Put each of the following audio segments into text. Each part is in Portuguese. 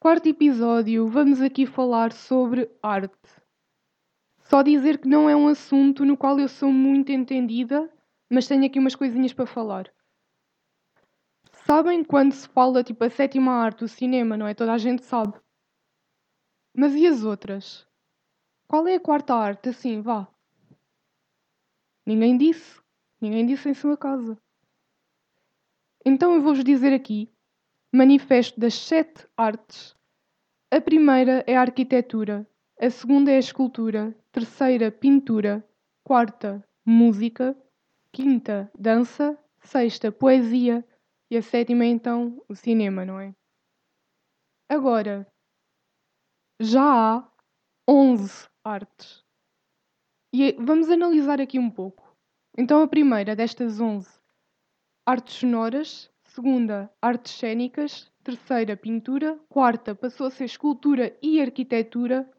Quarto episódio, vamos aqui falar sobre arte. Só dizer que não é um assunto no qual eu sou muito entendida, mas tenho aqui umas coisinhas para falar. Sabem quando se fala tipo a sétima arte, o cinema, não é? Toda a gente sabe. Mas e as outras? Qual é a quarta arte? Assim, vá. Ninguém disse. Ninguém disse em sua casa. Então eu vou-vos dizer aqui: manifesto das sete artes. A primeira é a arquitetura, a segunda é a escultura, terceira, pintura, quarta, música, quinta, dança, sexta, poesia e a sétima é então o cinema, não é? Agora, já há 11 artes. E vamos analisar aqui um pouco. Então, a primeira destas 11 artes sonoras, segunda, artes cênicas, terceira, pintura, quarta, passou a ser escultura e arquitetura,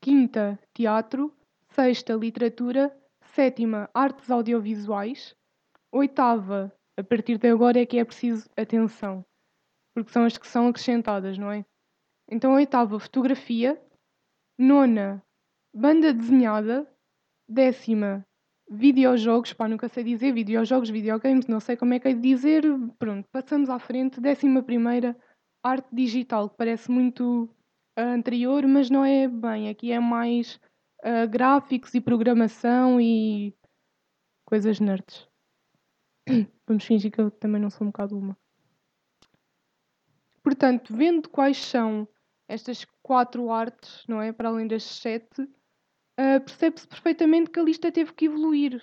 quinta, teatro, sexta, literatura, sétima, artes audiovisuais, oitava, a partir de agora é que é preciso atenção, porque são as que são acrescentadas, não é? Então, oitava, fotografia, nona, banda desenhada, décima, videojogos, pá, nunca sei dizer, videojogos, videogames, não sei como é que é de dizer, pronto, passamos à frente, décima primeira, arte digital, que parece muito uh, anterior, mas não é bem, aqui é mais uh, gráficos e programação e coisas nerds. Vamos fingir que eu também não sou um bocado uma. Portanto, vendo quais são estas quatro artes, não é? Para além das sete, uh, percebe-se perfeitamente que a lista teve que evoluir.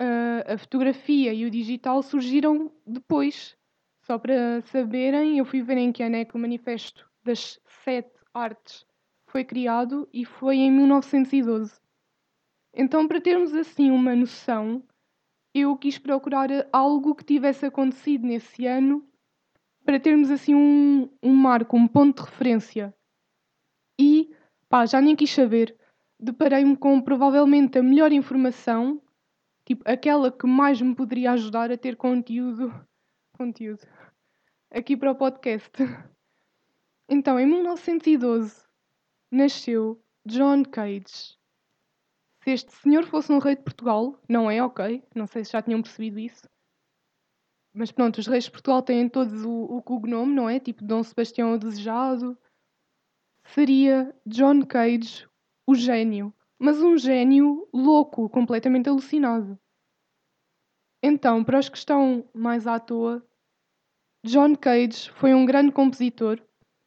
Uh, a fotografia e o digital surgiram depois. Só para saberem, eu fui ver em que ano é que o manifesto das sete artes foi criado e foi em 1912. Então, para termos assim uma noção, eu quis procurar algo que tivesse acontecido nesse ano para termos assim um, um marco, um ponto de referência. E pá, já nem quis saber. Deparei-me com provavelmente a melhor informação, tipo aquela que mais me poderia ajudar a ter conteúdo, conteúdo aqui para o podcast. Então, em 1912 nasceu John Cage. Se este senhor fosse um rei de Portugal, não é ok, não sei se já tinham percebido isso, mas pronto, os reis de Portugal têm todos o, o cognome, não é? Tipo Dom Sebastião o Desejado. Seria John Cage o gênio. Mas um gênio louco, completamente alucinado. Então, para os que estão mais à toa, John Cage foi um grande compositor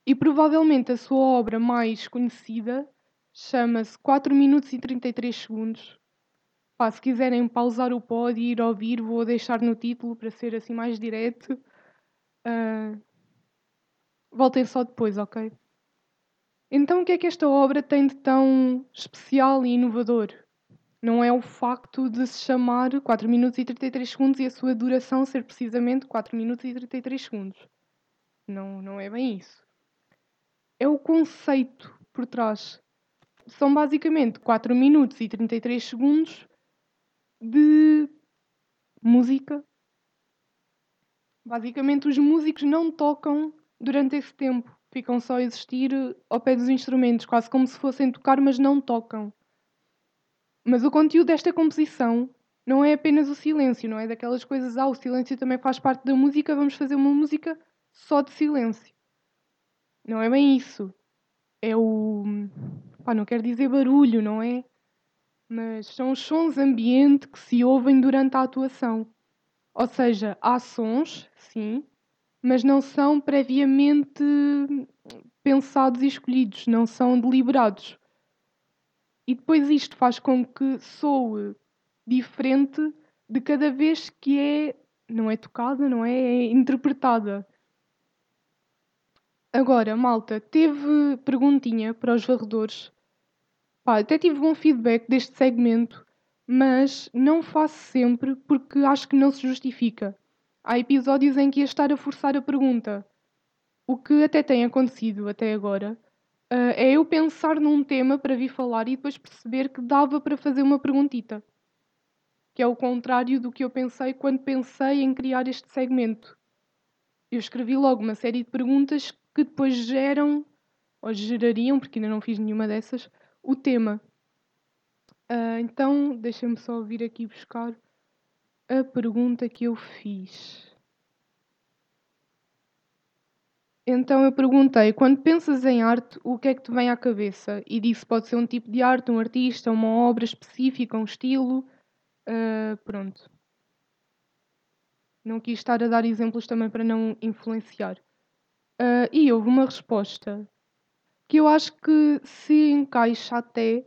e provavelmente a sua obra mais conhecida chama-se 4 minutos e 33 segundos Pá, se quiserem pausar o pod e ir ouvir, vou deixar no título para ser assim mais direto. Uh, voltem só depois, ok? Então, o que é que esta obra tem de tão especial e inovador? Não é o facto de se chamar 4 minutos e 33 segundos e a sua duração ser precisamente 4 minutos e 33 segundos. Não, não é bem isso. É o conceito por trás. São basicamente 4 minutos e 33 segundos de música. Basicamente, os músicos não tocam durante esse tempo, ficam só a existir ao pé dos instrumentos, quase como se fossem tocar, mas não tocam. Mas o conteúdo desta composição não é apenas o silêncio, não é daquelas coisas, ah, o silêncio também faz parte da música, vamos fazer uma música só de silêncio. Não é bem isso. É o. Pá, não quero dizer barulho, não é? mas são os sons ambiente que se ouvem durante a atuação. Ou seja, há sons, sim, mas não são previamente pensados e escolhidos, não são deliberados. E depois isto faz com que soe diferente de cada vez que é, não é tocada, não é, é interpretada. Agora, malta, teve perguntinha para os varredores Pá, até tive bom feedback deste segmento, mas não faço sempre porque acho que não se justifica. Há episódios em que ia estar a forçar a pergunta. O que até tem acontecido até agora uh, é eu pensar num tema para vir falar e depois perceber que dava para fazer uma perguntita. Que é o contrário do que eu pensei quando pensei em criar este segmento. eu escrevi logo uma série de perguntas que depois geram, ou gerariam, porque ainda não fiz nenhuma dessas, o tema. Uh, então, deixa-me só vir aqui buscar a pergunta que eu fiz. Então eu perguntei, quando pensas em arte, o que é que te vem à cabeça? E disse, pode ser um tipo de arte, um artista, uma obra específica, um estilo. Uh, pronto. Não quis estar a dar exemplos também para não influenciar. Uh, e houve uma resposta que eu acho que se encaixa até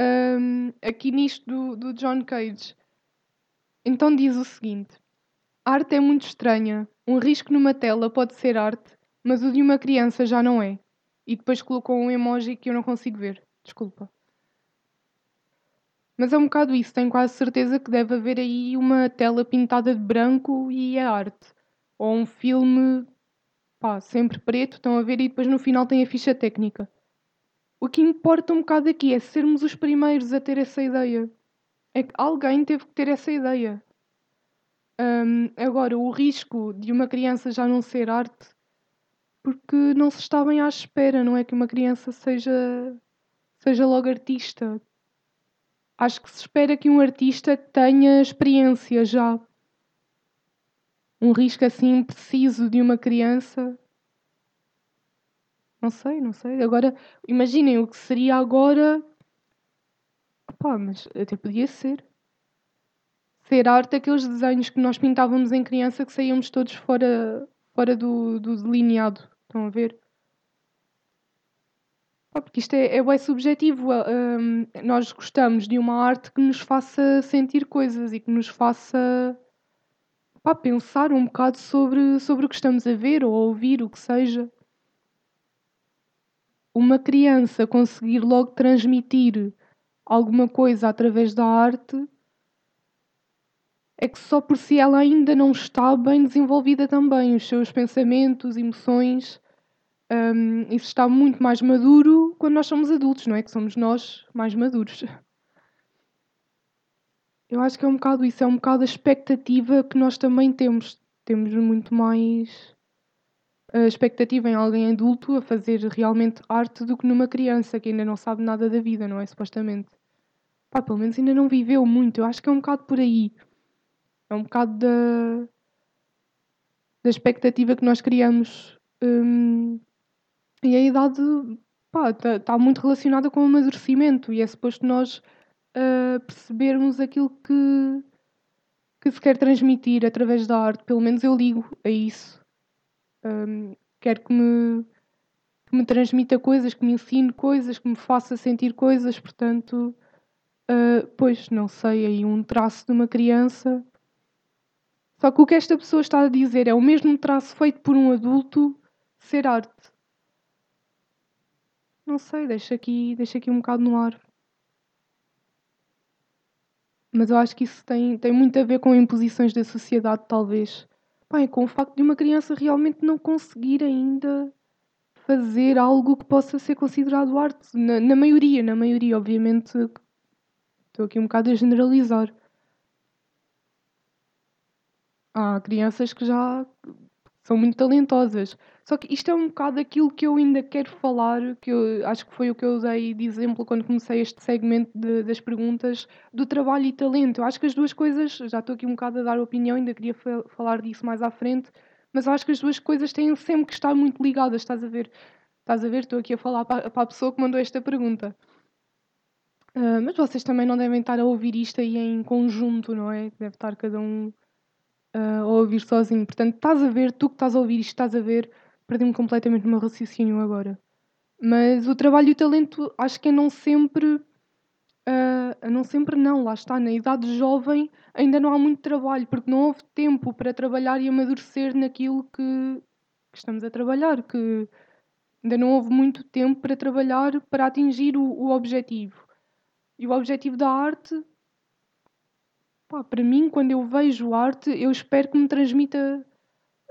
um, aqui nisto do, do John Cage. Então diz o seguinte: arte é muito estranha. Um risco numa tela pode ser arte, mas o de uma criança já não é. E depois colocou um emoji que eu não consigo ver. Desculpa. Mas é um bocado isso, tenho quase certeza que deve haver aí uma tela pintada de branco e é arte. Ou um filme, pá, sempre preto, estão a ver, e depois no final tem a ficha técnica. O que importa um bocado aqui é sermos os primeiros a ter essa ideia. É que alguém teve que ter essa ideia. Agora, o risco de uma criança já não ser arte, porque não se está bem à espera, não é que uma criança seja, seja logo artista. Acho que se espera que um artista tenha experiência já. Um risco assim preciso de uma criança. Não sei, não sei. Agora, imaginem o que seria agora. Pá, mas até podia ser. Ser arte aqueles desenhos que nós pintávamos em criança que saíamos todos fora, fora do, do delineado. Estão a ver? porque isto é, é bem subjetivo. Um, nós gostamos de uma arte que nos faça sentir coisas e que nos faça pá, pensar um bocado sobre, sobre o que estamos a ver ou a ouvir, o que seja. Uma criança conseguir logo transmitir alguma coisa através da arte é que só por si ela ainda não está bem desenvolvida também. Os seus pensamentos, emoções um, isso está muito mais maduro quando nós somos adultos, não é? Que somos nós mais maduros. Eu acho que é um bocado isso, é um bocado a expectativa que nós também temos. Temos muito mais a expectativa em alguém adulto a fazer realmente arte do que numa criança que ainda não sabe nada da vida, não é? Supostamente. Pá, pelo menos ainda não viveu muito. Eu acho que é um bocado por aí. É um bocado da, da expectativa que nós criamos um, e a idade está tá muito relacionada com o amadurecimento e é suposto nós uh, percebermos aquilo que, que se quer transmitir através da arte. Pelo menos eu ligo a isso. Um, quero que me, que me transmita coisas, que me ensine coisas, que me faça sentir coisas. Portanto, uh, pois, não sei, aí um traço de uma criança. Só que o que esta pessoa está a dizer é o mesmo traço feito por um adulto ser arte. Não sei, deixa aqui, deixa aqui um bocado no ar. Mas eu acho que isso tem, tem muito a ver com imposições da sociedade, talvez. Com o facto de uma criança realmente não conseguir ainda fazer algo que possa ser considerado arte. Na, na maioria, na maioria, obviamente. Estou aqui um bocado a generalizar. Há crianças que já são muito talentosas. Só que isto é um bocado aquilo que eu ainda quero falar, que eu acho que foi o que eu usei de exemplo quando comecei este segmento de, das perguntas do trabalho e talento. Eu acho que as duas coisas, já estou aqui um bocado a dar opinião, ainda queria falar disso mais à frente, mas eu acho que as duas coisas têm sempre que estar muito ligadas, estás a ver? Estás a ver? Estou aqui a falar para, a pessoa que mandou esta pergunta. Uh, mas vocês também não devem estar a ouvir isto aí em conjunto, não é? Deve estar cada um uh, a ouvir sozinho. Portanto, estás a ver, tu que estás a ouvir isto, estás a ver, perdi-me completamente no meu raciocínio agora. Mas o trabalho e o talento acho que é não sempre. Uh, não sempre não, lá está, na idade jovem ainda não há muito trabalho, porque não houve tempo para trabalhar e amadurecer naquilo que, que estamos a trabalhar, que ainda não houve muito tempo para trabalhar para atingir o, o objetivo. E o objetivo da arte Pá, para mim, quando eu vejo arte, eu espero que me transmita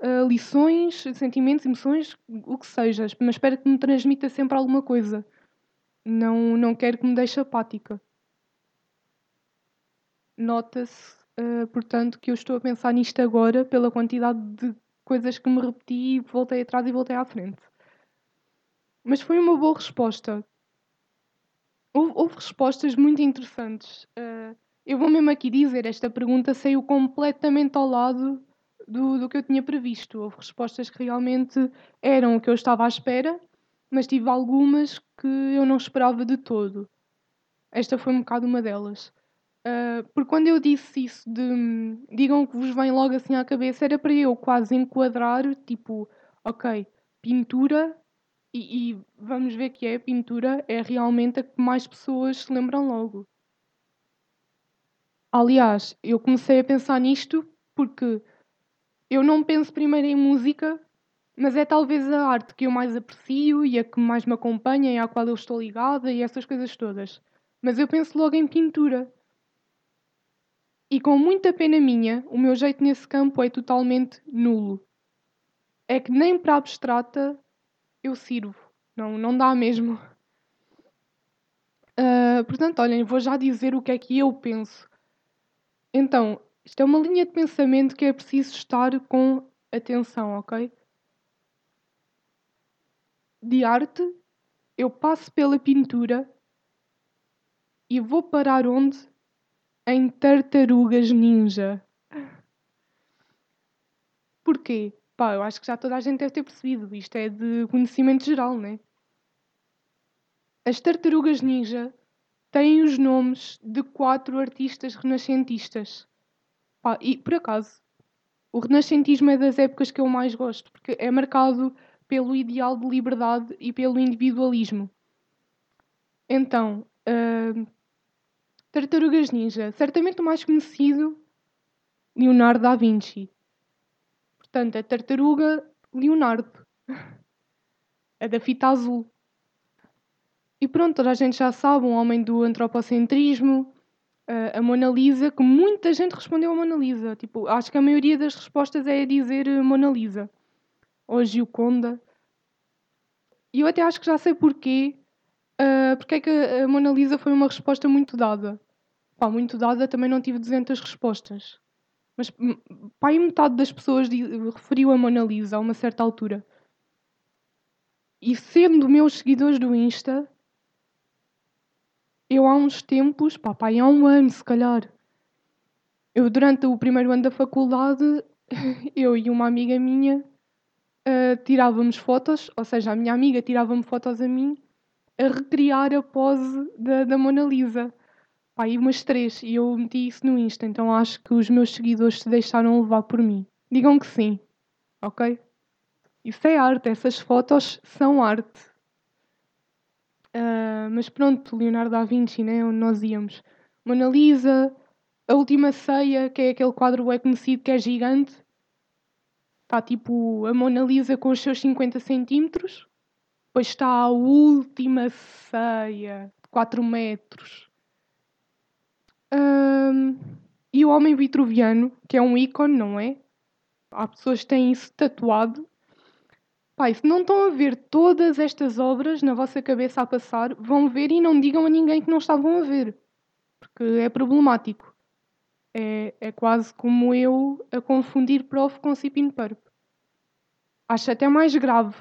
uh, lições, sentimentos, emoções, o que seja, mas espero que me transmita sempre alguma coisa. Não, não quero que me deixe apática. Nota-se, uh, portanto, que eu estou a pensar nisto agora pela quantidade de coisas que me repeti, voltei atrás e voltei à frente. Mas foi uma boa resposta. Houve, houve respostas muito interessantes. Uh, eu vou mesmo aqui dizer, esta pergunta saiu completamente ao lado do, do que eu tinha previsto. Houve respostas que realmente eram o que eu estava à espera, mas tive algumas que eu não esperava de todo. Esta foi um bocado uma delas. Uh, porque quando eu disse isso de digam o que vos vem logo assim à cabeça, era para eu quase enquadrar, tipo, ok, pintura, e, e vamos ver que é, pintura é realmente a que mais pessoas se lembram logo. Aliás, eu comecei a pensar nisto porque eu não penso primeiro em música, mas é talvez a arte que eu mais aprecio e a que mais me acompanha e à qual eu estou ligada e essas coisas todas. Mas eu penso logo em pintura. E com muita pena minha, o meu jeito nesse campo é totalmente nulo. É que nem para abstrata eu sirvo. Não, não dá mesmo. Uh, portanto, olhem, vou já dizer o que é que eu penso. Então, isto é uma linha de pensamento que é preciso estar com atenção, ok? De arte, eu passo pela pintura e vou parar onde? Em tartarugas ninja. Porquê? Pá, eu acho que já toda a gente deve ter percebido. Isto é de conhecimento geral, né? As tartarugas ninja têm os nomes de quatro artistas renascentistas. Pá, e por acaso, o renascentismo é das épocas que eu mais gosto, porque é marcado pelo ideal de liberdade e pelo individualismo. Então, uh, Tartarugas Ninja, certamente o mais conhecido, Leonardo da Vinci. Portanto, a tartaruga Leonardo. A da fita azul. E pronto, toda a gente já sabe, um homem do antropocentrismo, a Mona Lisa, que muita gente respondeu a Mona Lisa. Tipo, acho que a maioria das respostas é a dizer eh, Mona Lisa. Ou Gioconda. E eu até acho que já sei porquê. Uh, porque é que a Mona Lisa foi uma resposta muito dada. Pá, muito dada, também não tive 200 respostas. Mas hum, pá, e metade das pessoas referiu a Mona Lisa a uma certa altura. E sendo meus seguidores do Insta, eu há uns tempos, pá, pá, há um ano se calhar, eu durante o primeiro ano da faculdade, eu e uma amiga minha uh, tirávamos fotos, ou seja, a minha amiga tirava-me fotos a mim a recriar a pose da, da Mona Lisa. Pá, e umas três, e eu meti isso no Insta, então acho que os meus seguidores se deixaram levar por mim. Digam que sim, ok? Isso é arte, essas fotos são arte. Uh, mas pronto, Leonardo da Vinci, né? Onde nós íamos. Mona Lisa, A Última Ceia, que é aquele quadro é conhecido que é gigante. Está tipo a Mona Lisa com os seus 50 centímetros. Depois está a Última Ceia, 4 metros. E o Homem Vitruviano, que é um ícone, não é? Há pessoas que têm isso tatuado. Pai, se não estão a ver todas estas obras na vossa cabeça a passar, vão ver e não digam a ninguém que não estavam a ver. Porque é problemático. É, é quase como eu a confundir prof com Cipin Purp. Acho até mais grave.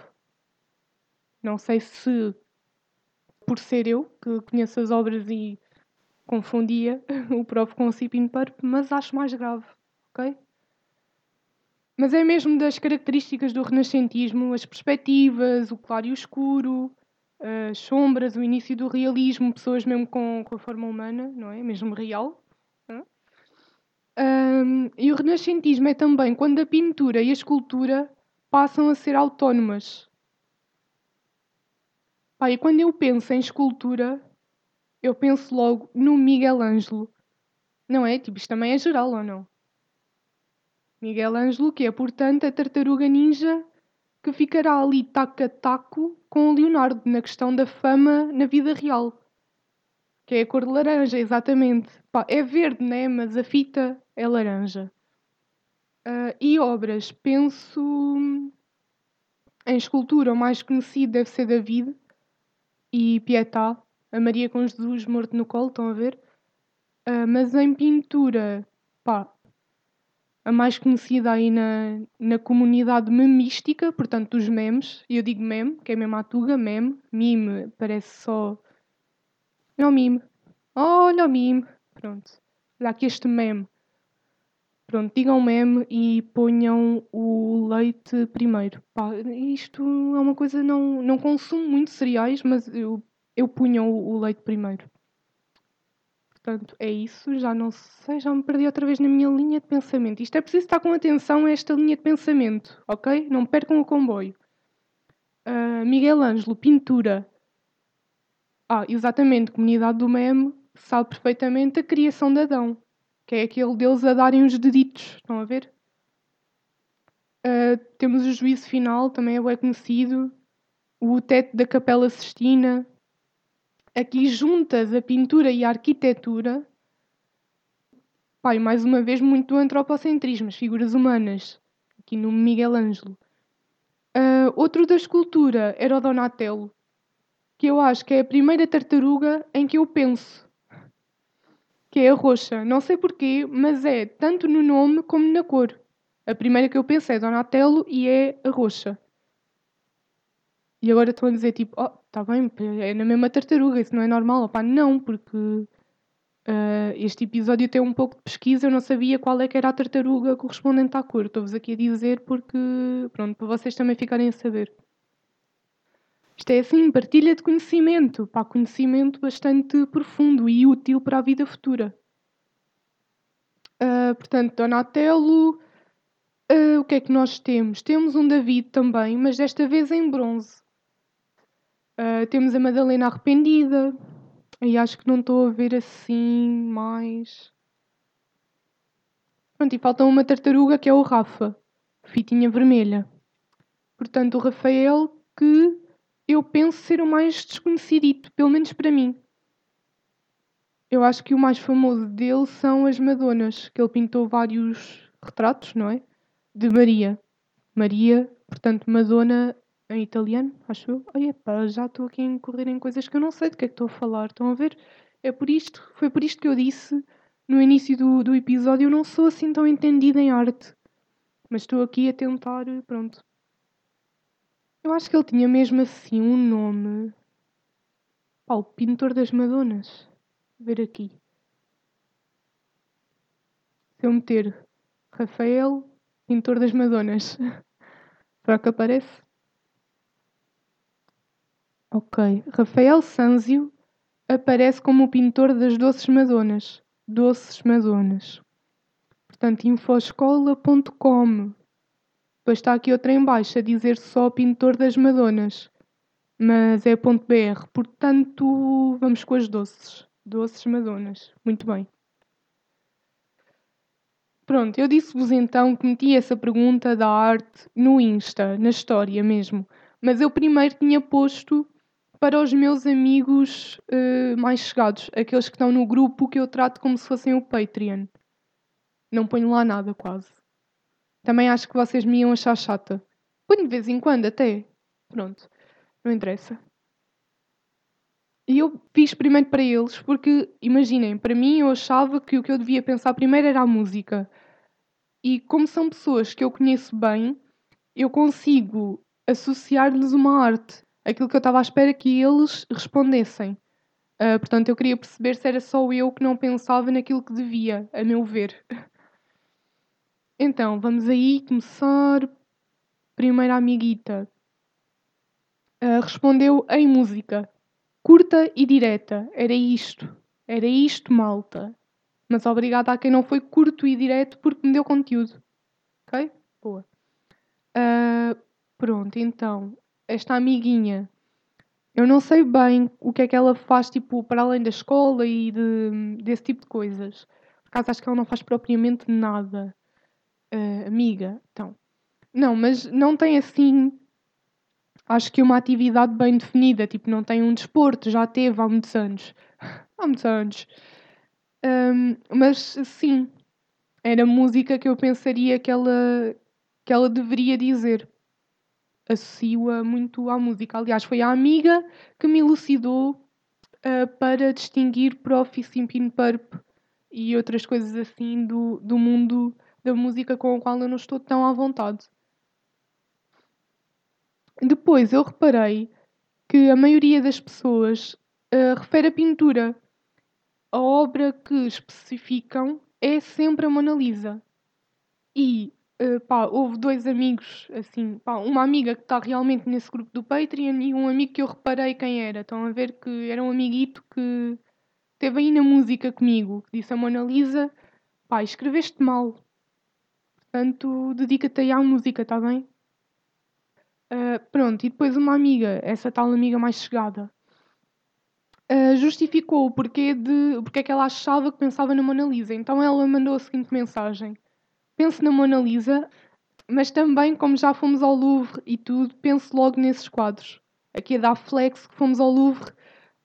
Não sei se por ser eu que conheço as obras e confundia o prof com o Sipin Purp, mas acho mais grave, ok? Mas é mesmo das características do renascentismo, as perspectivas, o claro e o escuro, as sombras, o início do realismo, pessoas mesmo com, com a forma humana, não é? Mesmo real. Um, e o renascentismo é também quando a pintura e a escultura passam a ser autónomas. Pá, e quando eu penso em escultura, eu penso logo no Miguel Ângelo. Não é? Tipo, isto também é geral ou não? Miguel Ângelo, que é, portanto, a tartaruga ninja que ficará ali taco a taco com o Leonardo na questão da fama na vida real. Que é a cor de laranja, exatamente. Pá, é verde, né? Mas a fita é laranja. Uh, e obras, penso em escultura, o mais conhecido deve ser David e Pietà, a Maria com Jesus morto no colo, estão a ver? Uh, mas em pintura, pá, a mais conhecida aí na, na comunidade memística, portanto, dos memes. Eu digo meme, que é mesmo a tuga, meme. Mime parece só. Olha o mime. Olha o mime. Pronto. Olha aqui este meme. Pronto, digam meme e ponham o leite primeiro. Pá, isto é uma coisa, não, não consumo muito cereais, mas eu, eu punha o, o leite primeiro. Portanto, é isso. Já não sei, já me perdi outra vez na minha linha de pensamento. Isto é preciso estar com atenção a esta linha de pensamento, ok? Não percam o comboio. Uh, Miguel Ângelo, pintura. Ah, exatamente, comunidade do meme sabe perfeitamente a criação de Adão, que é aquele deles a darem os deditos. Estão a ver? Uh, temos o juízo final, também é bem conhecido. O teto da Capela Sistina, aqui juntas a pintura e a arquitetura, pai, mais uma vez muito antropocentrismo, as figuras humanas, aqui no Miguel Ângelo. Uh, outro da escultura era o Donatello, que eu acho que é a primeira tartaruga em que eu penso, que é a roxa. Não sei porquê, mas é tanto no nome como na cor. A primeira que eu penso é Donatello e é a roxa. E agora estão a dizer tipo, oh, está bem, é na mesma tartaruga, isso não é normal. Opá, não, porque uh, este episódio tem um pouco de pesquisa, eu não sabia qual é que era a tartaruga correspondente à cor. Estou-vos aqui a dizer porque, pronto, para vocês também ficarem a saber. Isto é assim, partilha de conhecimento, pá, conhecimento bastante profundo e útil para a vida futura. Uh, portanto, Donatello, uh, o que é que nós temos? Temos um David também, mas desta vez em bronze. Uh, temos a Madalena arrependida. E acho que não estou a ver assim mais. Pronto, e falta uma tartaruga que é o Rafa, fitinha vermelha. Portanto, o Rafael que eu penso ser o mais desconhecidito, pelo menos para mim. Eu acho que o mais famoso dele são as Madonas, que ele pintou vários retratos, não é? De Maria. Maria, portanto, Madonna em italiano, acho eu. Ai, epá, já estou aqui a incorrer em coisas que eu não sei do que é que estou a falar. Estão a ver? É por isto, foi por isto que eu disse no início do, do episódio, eu não sou assim tão entendida em arte. Mas estou aqui a tentar, pronto. Eu acho que ele tinha mesmo assim um nome. Pá, o pintor das Madonas. Vou ver aqui. Se eu meter Rafael, pintor das Madonas. Será que aparece? Ok. Rafael Sanzio aparece como o pintor das Doces Madonas. Doces Madonas. Portanto, infoscola.com. Depois está aqui outra em baixo a dizer só pintor das Madonas. Mas é .br. Portanto, vamos com as doces. Doces Madonas. Muito bem. Pronto, eu disse-vos então que meti essa pergunta da arte no Insta, na história mesmo. Mas eu primeiro tinha posto para os meus amigos uh, mais chegados, aqueles que estão no grupo que eu trato como se fossem o Patreon. Não ponho lá nada, quase. Também acho que vocês me iam achar chata. Ponho de vez em quando até. Pronto, não interessa. E eu fiz primeiro para eles, porque, imaginem, para mim eu achava que o que eu devia pensar primeiro era a música. E como são pessoas que eu conheço bem, eu consigo associar-lhes uma arte aquilo que eu estava à espera que eles respondessem. Uh, portanto, eu queria perceber se era só eu que não pensava naquilo que devia, a meu ver. Então, vamos aí começar. Primeira amiguita uh, respondeu em música, curta e direta. Era isto, era isto, malta. Mas obrigada a quem não foi curto e direto porque me deu conteúdo. Ok? Boa. Uh, pronto, então, esta amiguinha, eu não sei bem o que é que ela faz, tipo, para além da escola e de, desse tipo de coisas. Por acaso acho que ela não faz propriamente nada. Uh, amiga, então. Não, mas não tem assim. Acho que uma atividade bem definida, tipo, não tem um desporto, já teve há muitos anos. há muitos anos. Um, mas sim, era música que eu pensaria que ela, que ela deveria dizer associo-a muito à música. Aliás, foi a amiga que me elucidou uh, para distinguir Profi, Simpin Purp e outras coisas assim do, do mundo da música com a qual eu não estou tão à vontade. Depois eu reparei que a maioria das pessoas uh, refere a pintura. A obra que especificam é sempre a Mona Lisa. E uh, pá, houve dois amigos, assim, pá, uma amiga que está realmente nesse grupo do Patreon e um amigo que eu reparei quem era. Estão a ver que era um amiguito que esteve aí na música comigo, que disse a Mona Lisa, pá, escreveste mal. Portanto, dedica-te aí à música, está bem? Uh, pronto, e depois uma amiga, essa tal amiga mais chegada, uh, justificou o porquê de porque é que ela achava que pensava na Mona Lisa. Então ela mandou a seguinte mensagem: Pense na Mona Lisa, mas também, como já fomos ao Louvre e tudo, pense logo nesses quadros. Aqui é da flex que fomos ao Louvre,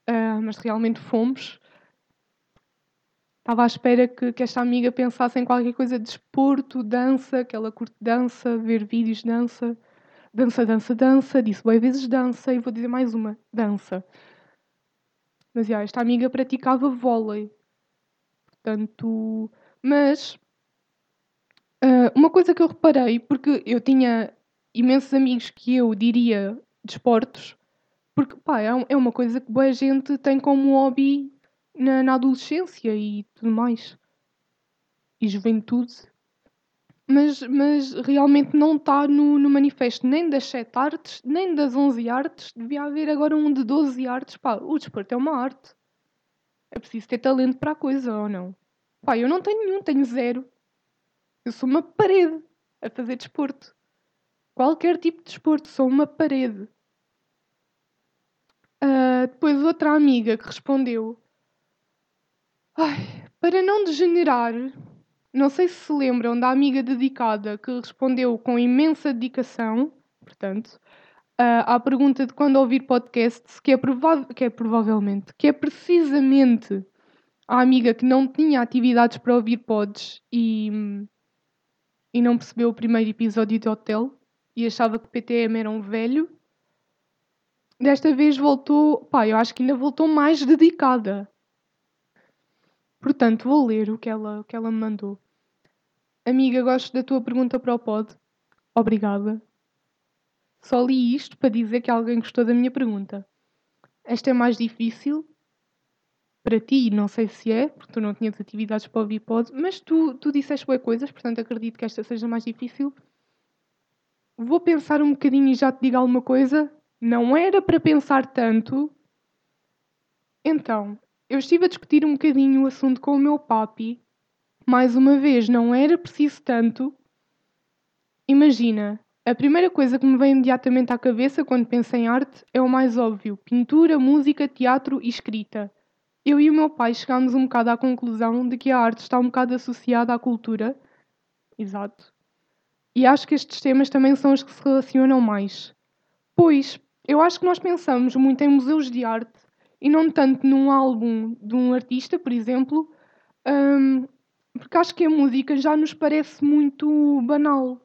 uh, mas realmente fomos. Estava à espera que, que, esta amiga pensasse em qualquer coisa de desporto, dança, que ela curte dança, ver vídeos de dança dança, dança, dança, disse bem vezes dança e vou dizer mais uma, dança. Mas já, esta amiga praticava vôlei. Portanto, mas uh, uma coisa que eu reparei, porque eu tinha imensos amigos que eu diria desportos, de porque pá, é, é uma coisa que boa gente tem como hobby na, na adolescência e tudo mais. E juventude mas, mas realmente não está no, no manifesto nem das 7 artes, nem das 11 artes. Devia haver agora um de 12 artes. Pá, o desporto é uma arte. É preciso ter talento para a coisa, ou não? Pá, eu não tenho nenhum, tenho zero. Eu sou uma parede a fazer desporto. Qualquer tipo de desporto, sou uma parede. Uh, depois outra amiga que respondeu: Ai, para não degenerar, não sei se se lembram da amiga dedicada que respondeu com imensa dedicação, portanto, uh, à pergunta de quando ouvir podcasts, que é, que é provavelmente, que é precisamente a amiga que não tinha atividades para ouvir pods e, e não percebeu o primeiro episódio de Hotel e achava que PTM era um velho. Desta vez voltou, pá, eu acho que ainda voltou mais dedicada. Portanto, vou ler o que ela, o que ela me mandou. Amiga, gosto da tua pergunta para o pod. Obrigada. Só li isto para dizer que alguém gostou da minha pergunta. Esta é mais difícil. Para ti, não sei se é, porque tu não tinhas atividades para ouvir pod, mas tu, tu disseste boas coisas, portanto acredito que esta seja mais difícil. Vou pensar um bocadinho e já te digo alguma coisa. Não era para pensar tanto. Então, eu estive a discutir um bocadinho o assunto com o meu papi mais uma vez, não era preciso tanto. Imagina, a primeira coisa que me vem imediatamente à cabeça quando penso em arte é o mais óbvio: pintura, música, teatro e escrita. Eu e o meu pai chegámos um bocado à conclusão de que a arte está um bocado associada à cultura. Exato. E acho que estes temas também são os que se relacionam mais. Pois, eu acho que nós pensamos muito em museus de arte e não tanto num álbum de um artista, por exemplo, um, porque acho que a música já nos parece muito banal.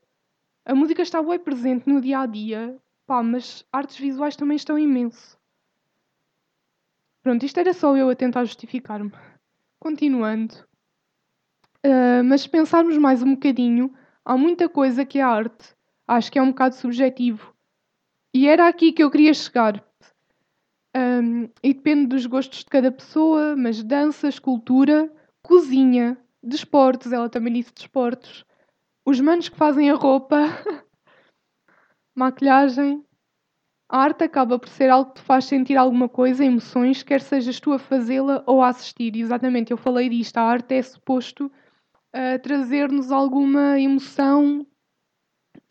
A música está bem presente no dia a dia, pá, mas artes visuais também estão imenso. Pronto, isto era só eu a tentar justificar-me. Continuando. Uh, mas se pensarmos mais um bocadinho, há muita coisa que é arte. Acho que é um bocado subjetivo. E era aqui que eu queria chegar. Um, e depende dos gostos de cada pessoa, mas dança, escultura, cozinha, Desportos, ela também disse desportos. Os manos que fazem a roupa, maquilhagem. A arte acaba por ser algo que te faz sentir alguma coisa, emoções, quer sejas tu a fazê-la ou a assistir. Exatamente, eu falei disto. A arte é suposto uh, trazer-nos alguma emoção,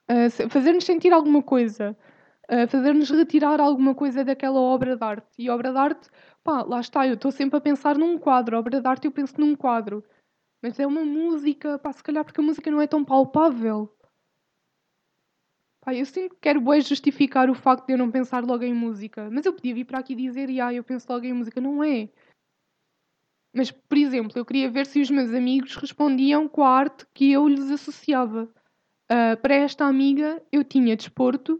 uh, fazer-nos sentir alguma coisa, uh, fazer-nos retirar alguma coisa daquela obra de arte. E obra de arte, pá, lá está, eu estou sempre a pensar num quadro. Obra de arte, eu penso num quadro. Mas é uma música, pá, se calhar porque a música não é tão palpável. Pá, eu que quero bem justificar o facto de eu não pensar logo em música. Mas eu podia vir para aqui dizer, ah, eu penso logo em música. Não é. Mas, por exemplo, eu queria ver se os meus amigos respondiam com a arte que eu lhes associava. Uh, para esta amiga, eu tinha desporto,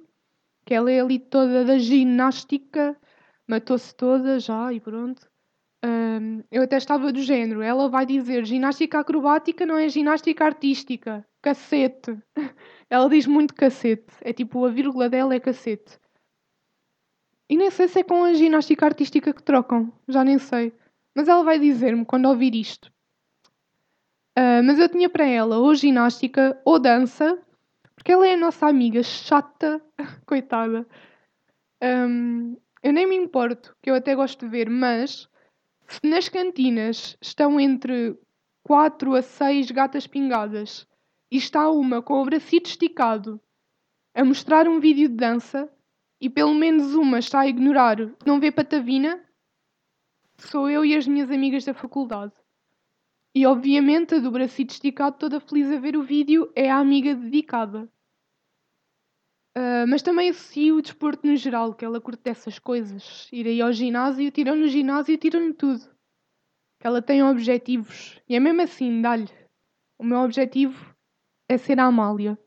que ela é ali toda da ginástica, matou-se toda já e pronto. Um, eu até estava do género. Ela vai dizer ginástica acrobática não é ginástica artística. Cacete. Ela diz muito cacete. É tipo, a vírgula dela é cacete. E nem sei se é com a ginástica artística que trocam. Já nem sei. Mas ela vai dizer-me quando ouvir isto. Uh, mas eu tinha para ela ou ginástica ou dança, porque ela é a nossa amiga chata, coitada. Um, eu nem me importo, que eu até gosto de ver, mas se nas cantinas estão entre 4 a 6 gatas pingadas e está uma com o bracito esticado a mostrar um vídeo de dança e pelo menos uma está a ignorar, não vê patavina, sou eu e as minhas amigas da faculdade. E obviamente a do bracito esticado, toda feliz a ver o vídeo, é a amiga dedicada. Uh, mas também associo o desporto no geral, que ela curte dessas coisas. Ir aí ao ginásio, tiram no ginásio e tiram-lhe tudo. Que ela tem objetivos. E é mesmo assim, dá-lhe. O meu objetivo é ser a Amália.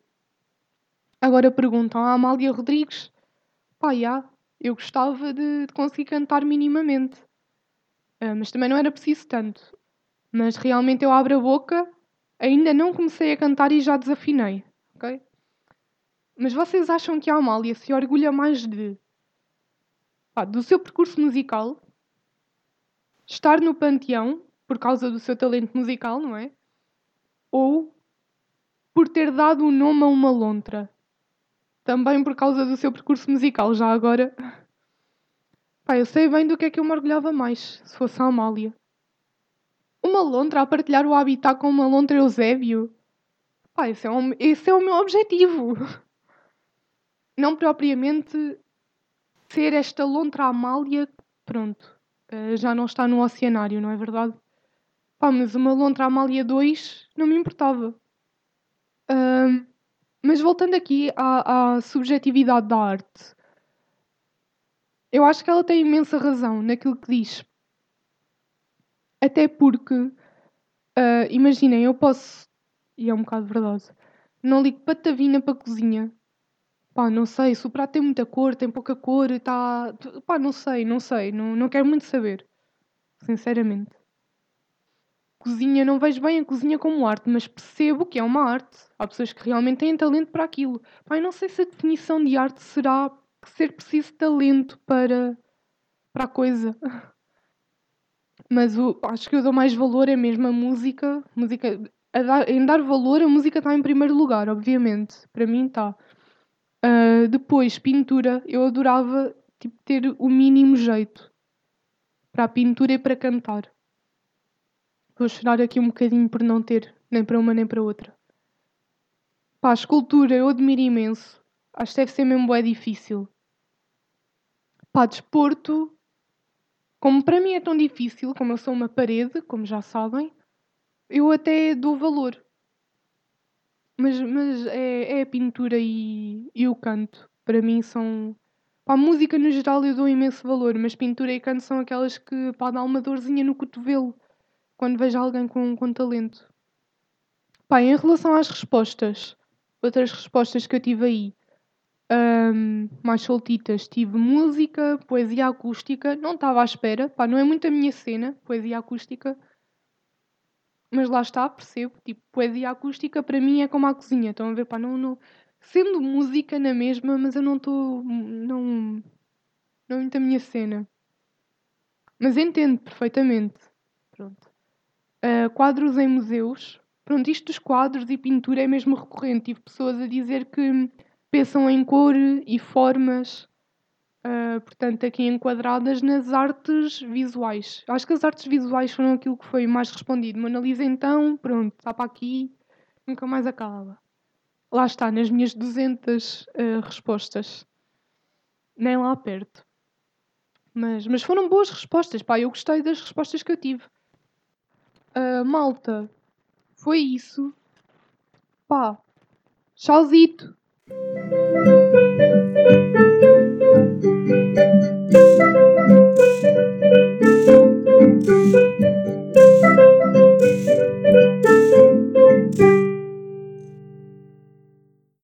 Agora perguntam a Amália Rodrigues. Pá, já, eu gostava de, de conseguir cantar minimamente. Uh, mas também não era preciso tanto. Mas realmente eu abro a boca, ainda não comecei a cantar e já desafinei, ok? Mas vocês acham que a Amália se orgulha mais de pá, do seu percurso musical, estar no panteão por causa do seu talento musical, não é? Ou por ter dado o nome a uma lontra, também por causa do seu percurso musical, já agora. Pá, eu sei bem do que é que eu me orgulhava mais, se fosse a Amália. Uma lontra a partilhar o habitat com uma lontra Eusébio? Pá, esse é, esse é o meu objetivo. Não propriamente ser esta lontra Amália, pronto, eh, já não está no oceanário, não é verdade? Pá, mas uma lontra Amália 2 não me importava. Uh, mas voltando aqui à, à subjetividade da arte, eu acho que ela tem imensa razão naquilo que diz. Até porque, uh, imaginem, eu posso, e é um bocado verdade, não ligo patavina para a cozinha. Pá, não sei, se o prato tem muita cor, tem pouca cor, está. Pá, não sei, não sei, não, não quero muito saber. Sinceramente. Cozinha, não vejo bem a cozinha como arte, mas percebo que é uma arte. Há pessoas que realmente têm talento para aquilo. Eu não sei se a definição de arte será ser preciso talento para, para a coisa. Mas o, acho que eu dou mais valor é mesmo a música. música dar, em dar valor, a música está em primeiro lugar, obviamente. Para mim está. Uh, depois, pintura. Eu adorava tipo, ter o mínimo jeito para a pintura e para cantar. Vou chorar aqui um bocadinho por não ter, nem para uma nem para outra. Pá, escultura eu admiro imenso. Acho que deve ser mesmo é difícil. Pá, desporto como para mim é tão difícil, como eu sou uma parede, como já sabem, eu até dou valor. Mas, mas é, é a pintura e, e o canto. Para mim são. A música no geral eu dou imenso valor, mas pintura e canto são aquelas que pá, dá uma dorzinha no cotovelo quando vejo alguém com, com talento. Pá, em relação às respostas, outras respostas que eu tive aí, um, mais soltitas. Tive música, poesia acústica. Não estava à espera, pá, não é muito a minha cena, poesia acústica. Mas lá está, percebo. Tipo, poesia acústica para mim é como a cozinha. Estão a ver, pá, não, não... Sendo música na mesma, mas eu não estou. Não. Não é muito a minha cena. Mas entendo perfeitamente. Pronto. Uh, quadros em museus. Pronto, isto dos quadros e pintura é mesmo recorrente. Tive pessoas a dizer que pensam em cor e formas, uh, portanto, aqui enquadradas nas artes visuais. Acho que as artes visuais foram aquilo que foi mais respondido. Mona Lisa, então, pronto, está para aqui, nunca mais acaba. Lá está, nas minhas 200 uh, ah, respostas. Nem lá perto. Mas, mas foram boas respostas, pá, eu gostei das respostas que eu tive. Uh, malta, foi isso. Pá, tchauzito!